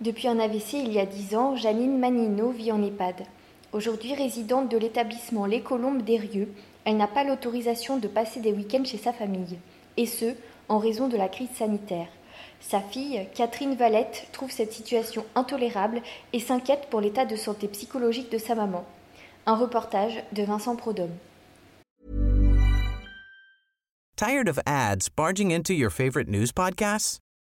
Depuis un AVC il y a 10 ans, Janine Manino vit en EHPAD. Aujourd'hui résidente de l'établissement Les Colombes d'Erieux, elle n'a pas l'autorisation de passer des week-ends chez sa famille, et ce, en raison de la crise sanitaire. Sa fille, Catherine Valette, trouve cette situation intolérable et s'inquiète pour l'état de santé psychologique de sa maman. Un reportage de Vincent Prodhomme. Tired of ads barging into your favorite news podcasts?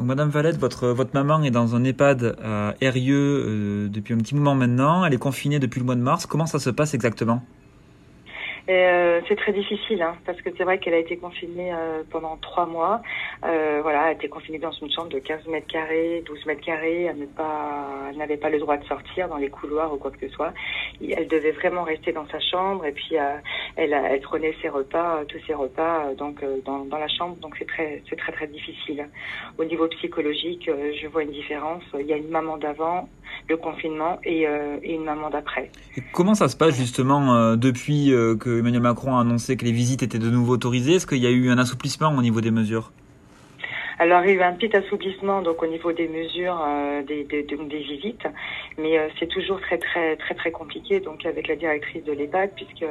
Madame Valette, votre, votre maman est dans un EHPAD à Erieux euh, depuis un petit moment maintenant. Elle est confinée depuis le mois de mars. Comment ça se passe exactement? Euh, c'est très difficile hein, parce que c'est vrai qu'elle a été confinée euh, pendant trois mois. Euh, voilà, elle a été confinée dans une chambre de 15 mètres carrés, 12 mètres carrés. Elle n'avait pas, le droit de sortir dans les couloirs ou quoi que ce soit. elle devait vraiment rester dans sa chambre et puis elle, elle prenait ses repas, tous ses repas, donc dans, dans, la chambre. Donc c'est très, c'est très très difficile. Au niveau psychologique, je vois une différence. Il y a une maman d'avant, le confinement et, une maman d'après. Comment ça se passe justement depuis que Emmanuel Macron a annoncé que les visites étaient de nouveau autorisées? Est-ce qu'il y a eu un assouplissement au niveau des mesures? Alors il y a eu un petit assouplissement donc au niveau des mesures euh, des, des, des, visites, mais euh, c'est toujours très très très très compliqué donc avec la directrice de l'EHPAD puisque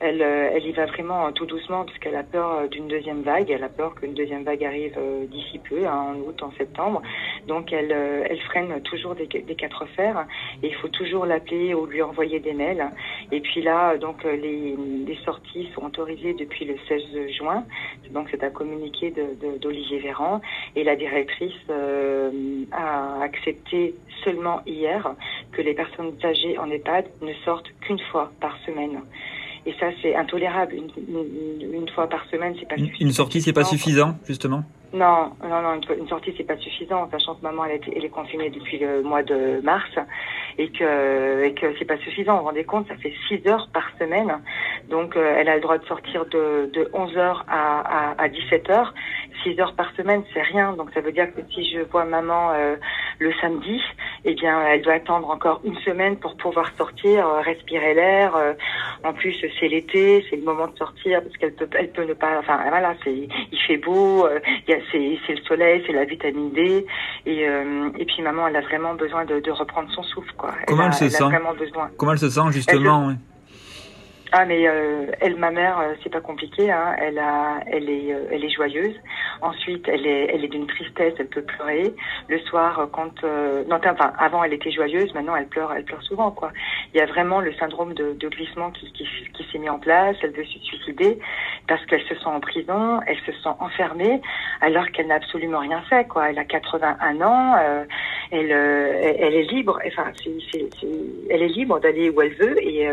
elle, euh, elle y va vraiment tout doucement parce qu'elle a peur d'une deuxième vague, elle a peur qu'une deuxième vague arrive d'ici peu, hein, en août, en septembre, donc elle elle freine toujours des, des quatre fers. Et il faut toujours l'appeler ou lui envoyer des mails. Et puis là donc les, les sorties sont autorisées depuis le 16 juin donc c'est un communiqué d'Olivier Véran et la directrice euh, a accepté seulement hier que les personnes âgées en EHPAD ne sortent qu'une fois par semaine. Et ça, c'est intolérable. Une, fois par semaine, c'est pas suffisant. Une sortie, c'est pas suffisant, justement? Non, non, non, une, sortie, c'est pas suffisant, sachant que maman, elle, elle est confinée depuis le mois de mars et que, et que c'est pas suffisant. Vous vous rendez compte, ça fait 6 heures par semaine. Donc, euh, elle a le droit de sortir de, de 11 heures à, à, à 17 heures. 6 heures par semaine, c'est rien. Donc ça veut dire que si je vois maman euh, le samedi, eh bien, elle doit attendre encore une semaine pour pouvoir sortir, euh, respirer l'air. Euh. en plus, c'est l'été, c'est le moment de sortir parce qu'elle peut, elle peut ne pas. Enfin, voilà, c'est, il fait beau, il y a, c'est, c'est le soleil, c'est la vitamine D, et, et puis maman, elle a vraiment besoin de, de reprendre son souffle, quoi. Comment elle, se sent? vraiment besoin. Comment elle se sent justement ah mais euh, elle, ma mère, euh, c'est pas compliqué. Hein. Elle a, elle est, euh, elle est joyeuse. Ensuite, elle est, elle est d'une tristesse. Elle peut pleurer le soir quand. non, enfin, avant, elle était joyeuse. Maintenant, elle pleure, elle pleure souvent, quoi. Il y a vraiment le syndrome de, de glissement qui, qui, qui s'est mis en place. Elle veut se suicider parce qu'elle se sent en prison. Elle se sent enfermée alors qu'elle n'a absolument rien fait, quoi. Elle a 81 ans. elle, elle est libre. Enfin, c'est, elle est libre d'aller où elle veut et,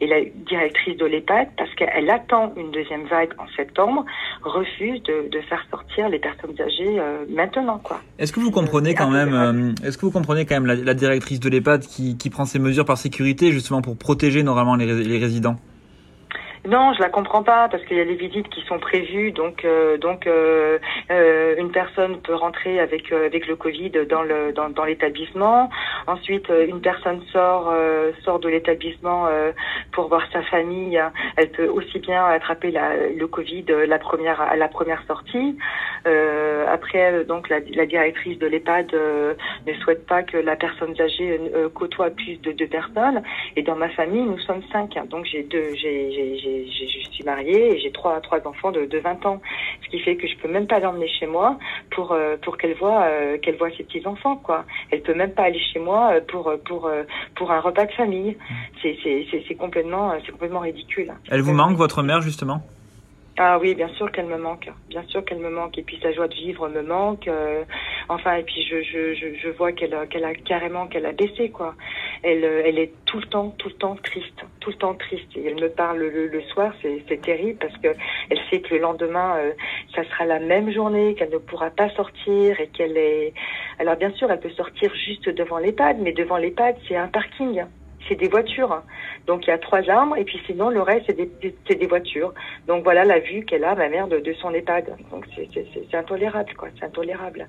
et la directrice de l'EHPAD, parce qu'elle attend une deuxième vague en septembre, refuse de, faire sortir les personnes âgées euh, maintenant. quoi. Est-ce que vous comprenez quand même, euh, est-ce que vous comprenez quand même la, directrice de l'EHPAD qui, prend ces mesures par sécurité justement pour protéger normalement les résidents? Non, je la comprends pas parce qu'il y a des visites qui sont prévues, donc euh, donc euh, euh, une personne peut rentrer avec avec le Covid dans le dans, dans l'établissement. Ensuite, une personne sort sort de l'établissement pour voir sa famille. Elle peut aussi bien attraper la, le Covid la première à la première sortie. après, donc la, la, directrice de l'EHPAD ne souhaite pas que la personne âgée côtoie plus de deux personnes. Et dans ma famille, nous sommes cinq, donc j'ai deux j'ai j'ai je suis mariée et j'ai trois, trois enfants de, de 20 ans. Ce qui fait que je peux même pas l'emmener chez moi pour, euh, pour qu'elle voit, euh, qu'elle voit ses petits enfants, quoi. Elle peut même pas aller chez moi euh, pour, pour, pour un repas de famille. C'est, c'est, c'est, complètement, c'est complètement ridicule. Elle vous manque, votre mère, justement? Ah oui, bien sûr qu'elle me manque, bien sûr qu'elle me manque. Et puis sa joie de vivre me manque. Euh, enfin, et puis je, je, je, vois qu'elle qu'elle a carrément qu'elle a baissé quoi. Elle, euh, elle est tout le temps, tout le temps triste, tout le temps triste. Et elle me parle le, soir, c'est terrible parce que elle sait que le lendemain, euh, ça sera la même journée, qu'elle ne pourra pas sortir et qu'elle est. Alors bien sûr, elle peut sortir juste devant l'EHPAD, mais devant l'EHPAD, c'est un parking c'est des voitures. Donc il y a trois arbres et puis sinon le reste c'est des, des, des voitures. Donc voilà la vue qu'elle a ma mère de, de son EHPAD. Donc c'est intolérable quoi, c'est intolérable.